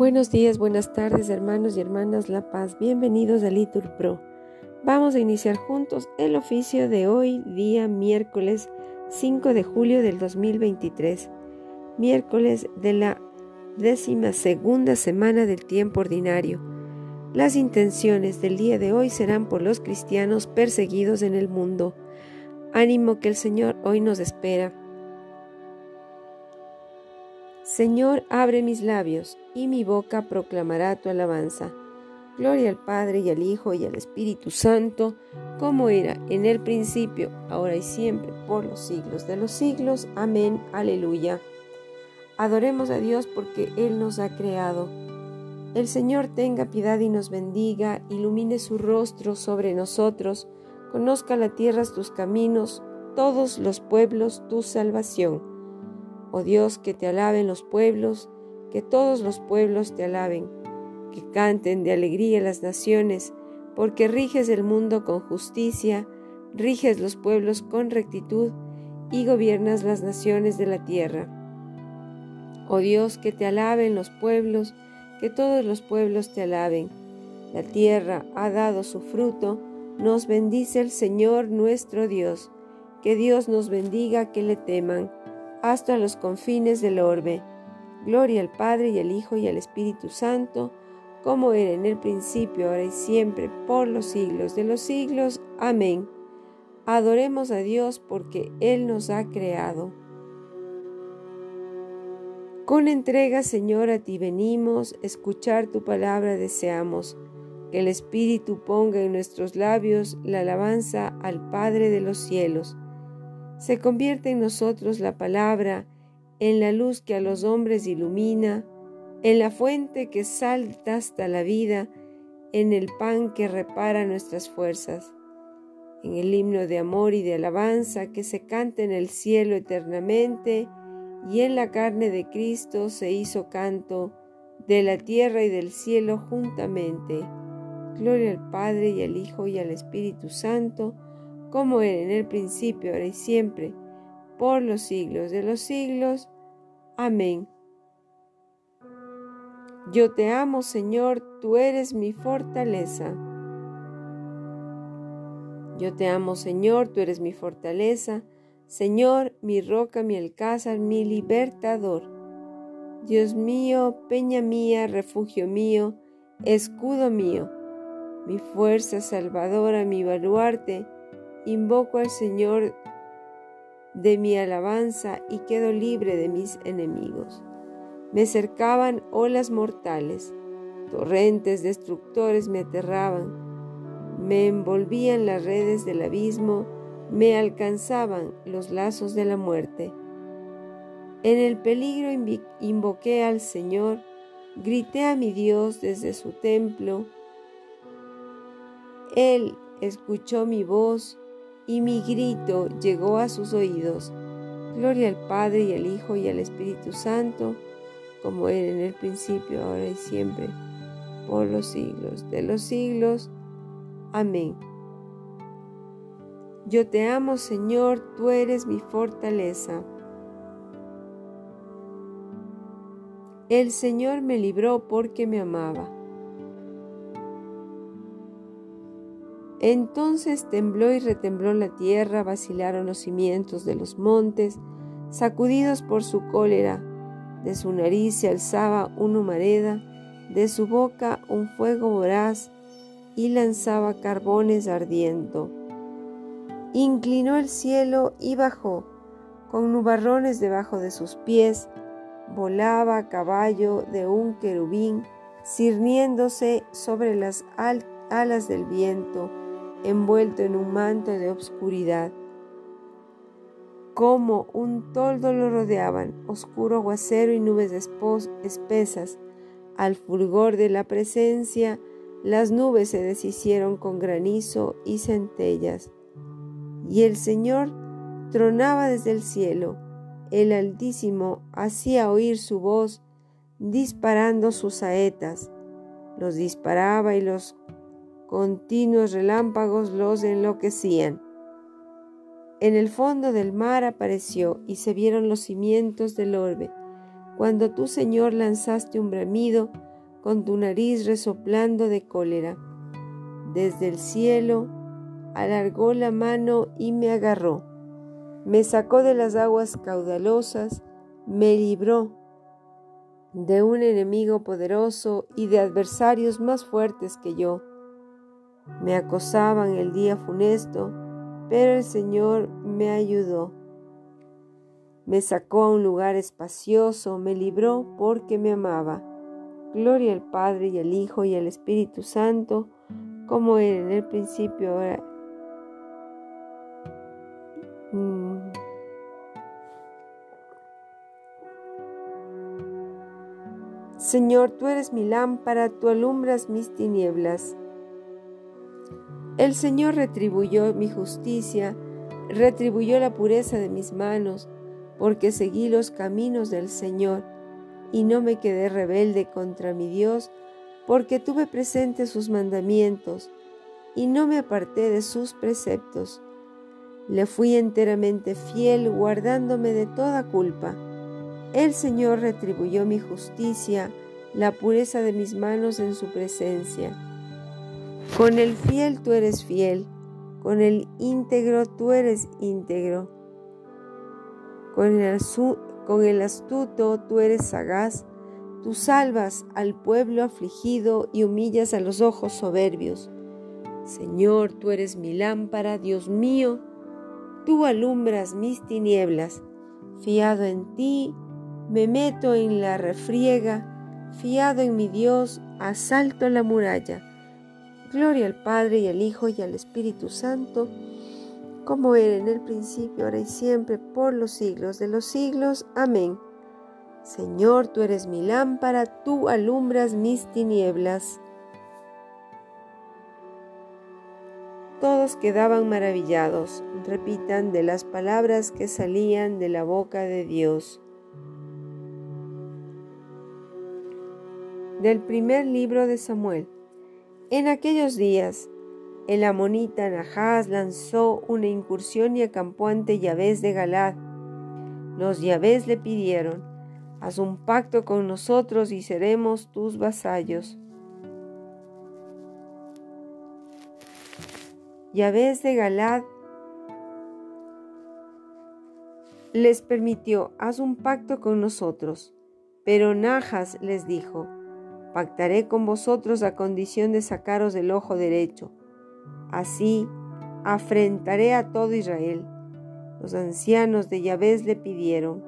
Buenos días, buenas tardes, hermanos y hermanas La Paz. Bienvenidos a Litur Pro. Vamos a iniciar juntos el oficio de hoy, día miércoles 5 de julio del 2023, miércoles de la décima segunda semana del tiempo ordinario. Las intenciones del día de hoy serán por los cristianos perseguidos en el mundo. Ánimo que el Señor hoy nos espera. Señor, abre mis labios, y mi boca proclamará tu alabanza. Gloria al Padre y al Hijo y al Espíritu Santo, como era en el principio, ahora y siempre, por los siglos de los siglos. Amén. Aleluya. Adoremos a Dios porque Él nos ha creado. El Señor tenga piedad y nos bendiga, ilumine su rostro sobre nosotros, conozca la tierra tus caminos, todos los pueblos tu salvación. Oh Dios, que te alaben los pueblos, que todos los pueblos te alaben, que canten de alegría las naciones, porque riges el mundo con justicia, riges los pueblos con rectitud y gobiernas las naciones de la tierra. Oh Dios, que te alaben los pueblos, que todos los pueblos te alaben. La tierra ha dado su fruto, nos bendice el Señor nuestro Dios. Que Dios nos bendiga, que le teman hasta los confines del orbe. Gloria al Padre y al Hijo y al Espíritu Santo, como era en el principio, ahora y siempre, por los siglos de los siglos. Amén. Adoremos a Dios porque Él nos ha creado. Con entrega, Señor, a ti venimos, escuchar tu palabra deseamos, que el Espíritu ponga en nuestros labios la alabanza al Padre de los cielos se convierte en nosotros la palabra, en la luz que a los hombres ilumina, en la fuente que salta hasta la vida, en el pan que repara nuestras fuerzas, en el himno de amor y de alabanza que se canta en el cielo eternamente, y en la carne de Cristo se hizo canto de la tierra y del cielo juntamente. Gloria al Padre y al Hijo y al Espíritu Santo, como era en el principio, ahora y siempre, por los siglos de los siglos. Amén. Yo te amo, Señor, tú eres mi fortaleza. Yo te amo, Señor, tú eres mi fortaleza, Señor, mi roca, mi alcázar, mi libertador. Dios mío, peña mía, refugio mío, escudo mío, mi fuerza salvadora, mi baluarte, Invoco al Señor de mi alabanza y quedo libre de mis enemigos. Me cercaban olas mortales, torrentes destructores me aterraban, me envolvían las redes del abismo, me alcanzaban los lazos de la muerte. En el peligro invoqué al Señor, grité a mi Dios desde su templo. Él escuchó mi voz y mi grito llegó a sus oídos. Gloria al Padre y al Hijo y al Espíritu Santo, como era en el principio, ahora y siempre, por los siglos de los siglos. Amén. Yo te amo, Señor, tú eres mi fortaleza. El Señor me libró porque me amaba. Entonces tembló y retembló la tierra, vacilaron los cimientos de los montes, sacudidos por su cólera. De su nariz se alzaba una humareda, de su boca un fuego voraz, y lanzaba carbones ardiendo. Inclinó el cielo y bajó, con nubarrones debajo de sus pies, volaba a caballo de un querubín, cirniéndose sobre las alas del viento, envuelto en un manto de obscuridad. Como un toldo lo rodeaban, oscuro aguacero y nubes espesas. Al fulgor de la presencia, las nubes se deshicieron con granizo y centellas. Y el Señor tronaba desde el cielo. El Altísimo hacía oír su voz, disparando sus saetas. Los disparaba y los Continuos relámpagos los enloquecían. En el fondo del mar apareció y se vieron los cimientos del orbe. Cuando tú, Señor, lanzaste un bramido, con tu nariz resoplando de cólera. Desde el cielo alargó la mano y me agarró. Me sacó de las aguas caudalosas, me libró de un enemigo poderoso y de adversarios más fuertes que yo. Me acosaban el día funesto, pero el Señor me ayudó. Me sacó a un lugar espacioso, me libró porque me amaba. Gloria al Padre y al Hijo y al Espíritu Santo, como era en el principio, ahora. Señor, tú eres mi lámpara, tú alumbras mis tinieblas. El Señor retribuyó mi justicia, retribuyó la pureza de mis manos, porque seguí los caminos del Señor y no me quedé rebelde contra mi Dios, porque tuve presente sus mandamientos y no me aparté de sus preceptos. Le fui enteramente fiel, guardándome de toda culpa. El Señor retribuyó mi justicia, la pureza de mis manos en su presencia. Con el fiel tú eres fiel, con el íntegro tú eres íntegro. Con el, con el astuto tú eres sagaz, tú salvas al pueblo afligido y humillas a los ojos soberbios. Señor, tú eres mi lámpara, Dios mío, tú alumbras mis tinieblas. Fiado en ti, me meto en la refriega, fiado en mi Dios, asalto la muralla. Gloria al Padre y al Hijo y al Espíritu Santo como era en el principio, ahora y siempre, por los siglos de los siglos. Amén. Señor, tú eres mi lámpara, tú alumbras mis tinieblas. Todos quedaban maravillados, repitan, de las palabras que salían de la boca de Dios. Del primer libro de Samuel. En aquellos días, el amonita Nahaz lanzó una incursión y acampó ante Yahvé de Galad. Los Yahvé le pidieron, haz un pacto con nosotros y seremos tus vasallos. Yahvé de Galad les permitió, haz un pacto con nosotros. Pero Najas les dijo, pactaré con vosotros a condición de sacaros del ojo derecho Así afrentaré a todo Israel. Los ancianos de Yahvé le pidieron,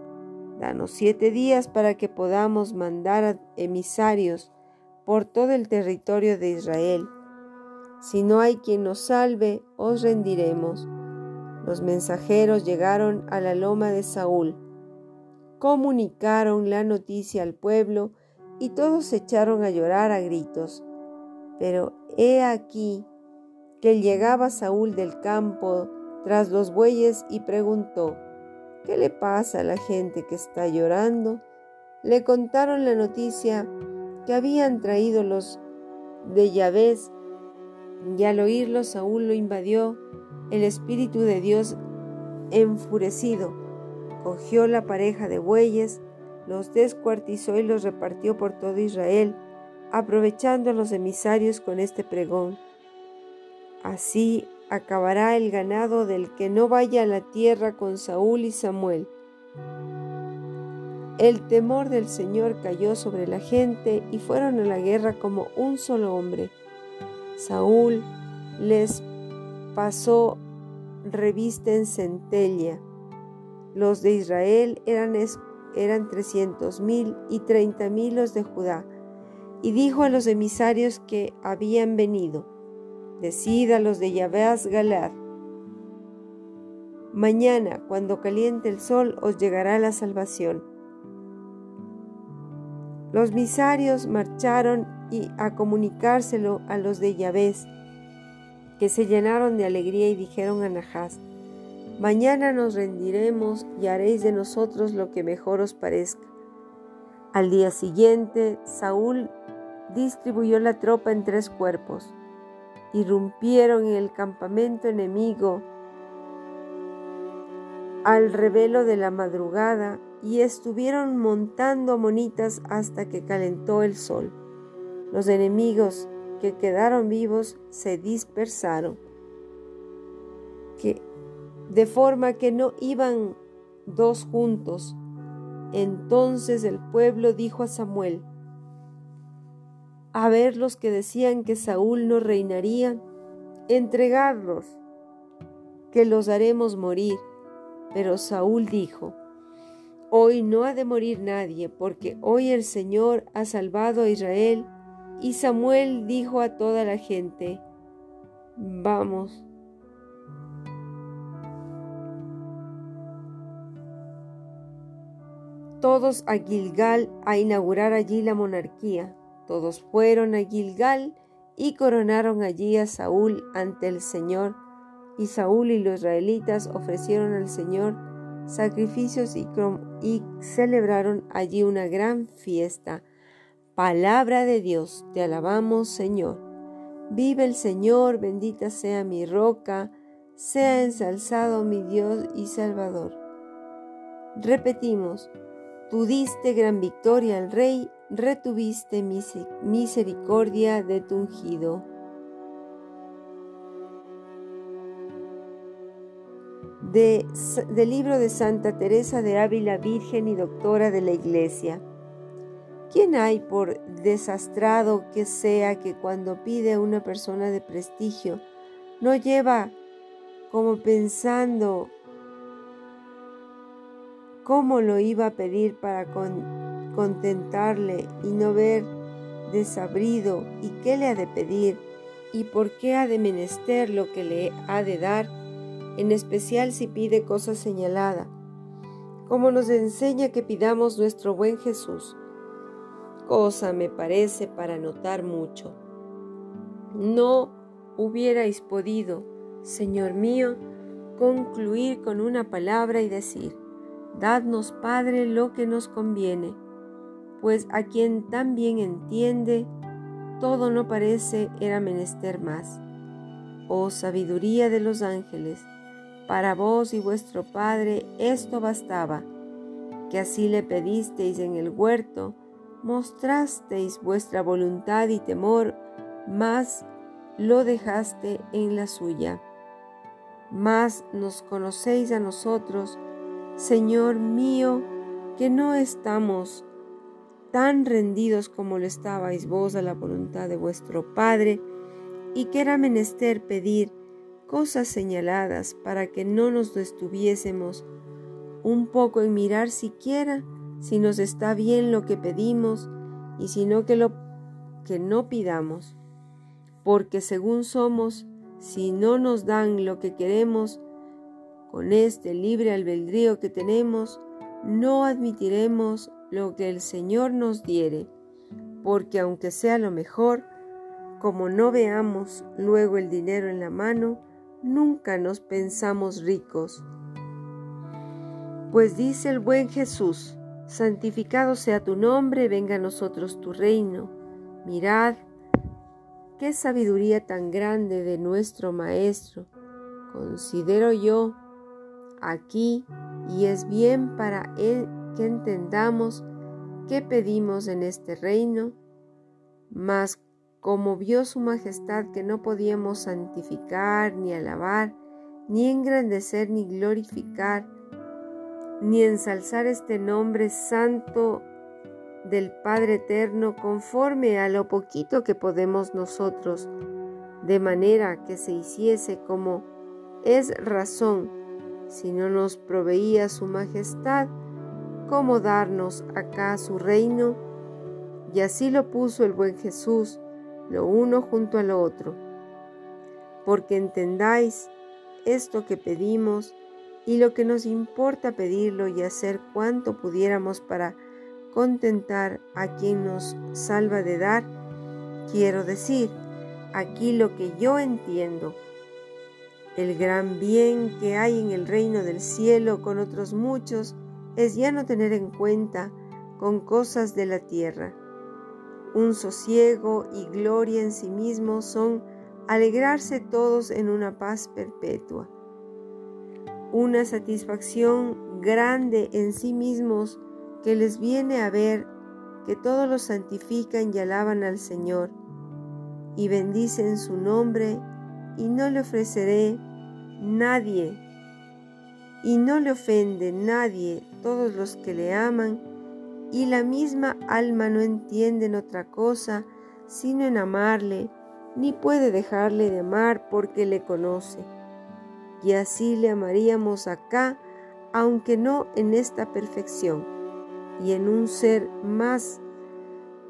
danos siete días para que podamos mandar emisarios por todo el territorio de Israel. Si no hay quien nos salve, os rendiremos. Los mensajeros llegaron a la loma de Saúl, comunicaron la noticia al pueblo y todos se echaron a llorar a gritos. Pero he aquí que llegaba Saúl del campo tras los bueyes y preguntó, ¿qué le pasa a la gente que está llorando? Le contaron la noticia que habían traído los de Yahvéz y al oírlo Saúl lo invadió el Espíritu de Dios enfurecido. Cogió la pareja de bueyes, los descuartizó y los repartió por todo Israel, aprovechando a los emisarios con este pregón. Así acabará el ganado del que no vaya a la tierra con Saúl y Samuel. El temor del Señor cayó sobre la gente y fueron a la guerra como un solo hombre. Saúl les pasó revista en centella. Los de Israel eran, eran trescientos mil y treinta mil los de Judá. Y dijo a los emisarios que habían venido, Decida los de Yahvéas Galad. Mañana, cuando caliente el sol, os llegará la salvación. Los misarios marcharon y a comunicárselo a los de Yahvéz, que se llenaron de alegría y dijeron a Nahás, Mañana nos rendiremos y haréis de nosotros lo que mejor os parezca. Al día siguiente, Saúl distribuyó la tropa en tres cuerpos irrumpieron en el campamento enemigo al revelo de la madrugada y estuvieron montando monitas hasta que calentó el sol. Los enemigos que quedaron vivos se dispersaron, que, de forma que no iban dos juntos. Entonces el pueblo dijo a Samuel, a ver los que decían que Saúl no reinaría, entregarlos, que los haremos morir. Pero Saúl dijo, Hoy no ha de morir nadie, porque hoy el Señor ha salvado a Israel. Y Samuel dijo a toda la gente, Vamos. Todos a Gilgal a inaugurar allí la monarquía. Todos fueron a Gilgal y coronaron allí a Saúl ante el Señor. Y Saúl y los israelitas ofrecieron al Señor sacrificios y, celebraron allí una gran fiesta. Palabra de Dios, te alabamos Señor. Vive el Señor, bendita sea mi roca, sea ensalzado mi Dios y Salvador. Repetimos, tú diste gran victoria al Rey, retuviste misericordia de tu ungido. del libro de Santa Teresa de Ávila, Virgen y Doctora de la Iglesia. ¿Quién hay por desastrado que sea que cuando pide a una persona de prestigio no lleva como pensando cómo lo iba a pedir para contentarle y no ver desabrido y qué le ha de pedir y por qué ha de menester lo que le ha de dar? en especial si pide cosa señalada, como nos enseña que pidamos nuestro buen Jesús. Cosa me parece para notar mucho. No hubierais podido, Señor mío, concluir con una palabra y decir, Dadnos, Padre, lo que nos conviene, pues a quien tan bien entiende, todo no parece era menester más. Oh sabiduría de los ángeles, para vos y vuestro Padre esto bastaba, que así le pedisteis en el huerto, mostrasteis vuestra voluntad y temor, mas lo dejaste en la suya. Mas nos conocéis a nosotros, Señor mío, que no estamos tan rendidos como lo estabais vos a la voluntad de vuestro Padre, y que era menester pedir cosas señaladas para que no nos detuviésemos un poco en mirar siquiera si nos está bien lo que pedimos y si no que lo que no pidamos. Porque según somos, si no nos dan lo que queremos, con este libre albedrío que tenemos, no admitiremos lo que el Señor nos diere, porque aunque sea lo mejor, como no veamos luego el dinero en la mano, nunca nos pensamos ricos. Pues dice el buen Jesús, santificado sea tu nombre, venga a nosotros tu reino. Mirad, qué sabiduría tan grande de nuestro Maestro. Considero yo aquí y es bien para él que entendamos qué pedimos en este reino, mas como vio su majestad que no podíamos santificar, ni alabar, ni engrandecer, ni glorificar, ni ensalzar este nombre santo del Padre Eterno conforme a lo poquito que podemos nosotros, de manera que se hiciese como es razón, si no nos proveía su majestad, cómo darnos acá su reino, y así lo puso el buen Jesús, lo uno junto a lo otro, porque entendáis esto que pedimos y lo que nos importa pedirlo y hacer cuanto pudiéramos para contentar a quien nos salva de dar, quiero decir, aquí lo que yo entiendo, el gran bien que hay en el reino del cielo con otros muchos es ya no tener en cuenta con cosas de la tierra un sosiego y gloria en sí mismo son alegrarse todos en una paz perpetua. Una satisfacción grande en sí mismos que les viene a ver que todos los santifican y alaban al Señor, y bendicen su nombre, y no le ofreceré nadie, y no le ofende nadie todos los que le aman, y la misma alma no entienden otra cosa sino en amarle, ni puede dejarle de amar porque le conoce. Y así le amaríamos acá, aunque no en esta perfección, y en un ser más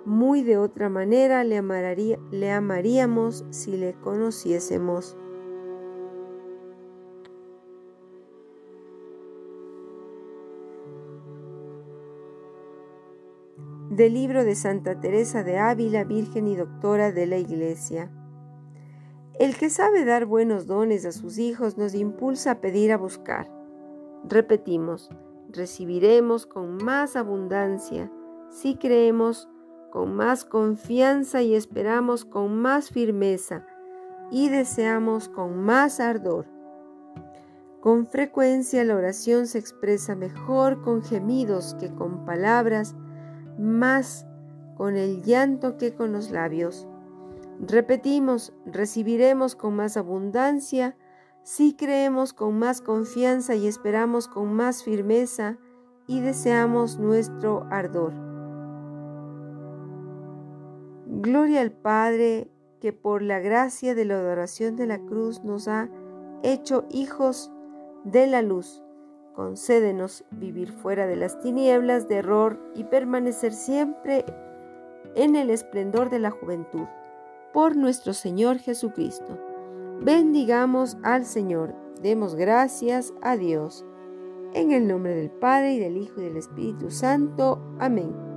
muy de otra manera le, amaría, le amaríamos si le conociésemos. Del libro de Santa Teresa de Ávila, Virgen y Doctora de la Iglesia. El que sabe dar buenos dones a sus hijos nos impulsa a pedir a buscar. Repetimos, recibiremos con más abundancia si creemos con más confianza y esperamos con más firmeza y deseamos con más ardor. Con frecuencia la oración se expresa mejor con gemidos que con palabras, más con el llanto que con los labios. Repetimos, recibiremos con más abundancia si creemos con más confianza y esperamos con más firmeza y deseamos nuestro ardor. Gloria al Padre que por la gracia de la adoración de la cruz nos ha hecho hijos de la luz. Concédenos vivir fuera de las tinieblas de error y permanecer siempre en el esplendor de la juventud. Por nuestro Señor Jesucristo. Bendigamos al Señor. Demos gracias a Dios. En el nombre del Padre y del Hijo y del Espíritu Santo. Amén.